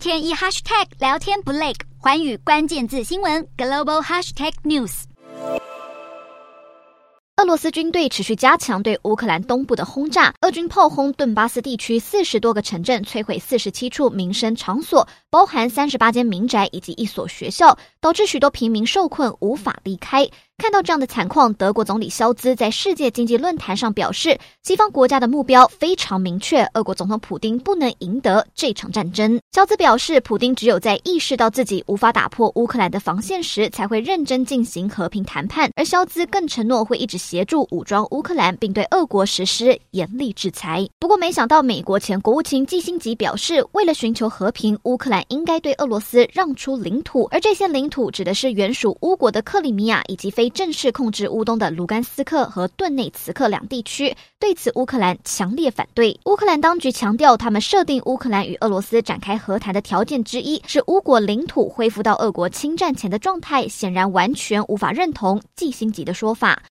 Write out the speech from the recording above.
天一 hashtag 聊天不累，寰宇关键字新闻 global hashtag news。俄罗斯军队持续加强对乌克兰东部的轰炸，俄军炮轰顿巴斯地区四十多个城镇，摧毁四十七处民生场所，包含三十八间民宅以及一所学校，导致许多平民受困，无法离开。看到这样的惨况，德国总理肖兹在世界经济论坛上表示，西方国家的目标非常明确，俄国总统普丁不能赢得这场战争。肖兹表示，普丁只有在意识到自己无法打破乌克兰的防线时，才会认真进行和平谈判。而肖兹更承诺会一直协助武装乌克兰，并对俄国实施严厉制裁。不过，没想到美国前国务卿基辛吉表示，为了寻求和平，乌克兰应该对俄罗斯让出领土，而这些领土指的是原属乌国的克里米亚以及非。正式控制乌东的卢甘斯克和顿内茨克两地区，对此乌克兰强烈反对。乌克兰当局强调，他们设定乌克兰与俄罗斯展开和谈的条件之一是乌国领土恢复到俄国侵占前的状态，显然完全无法认同季辛吉的说法。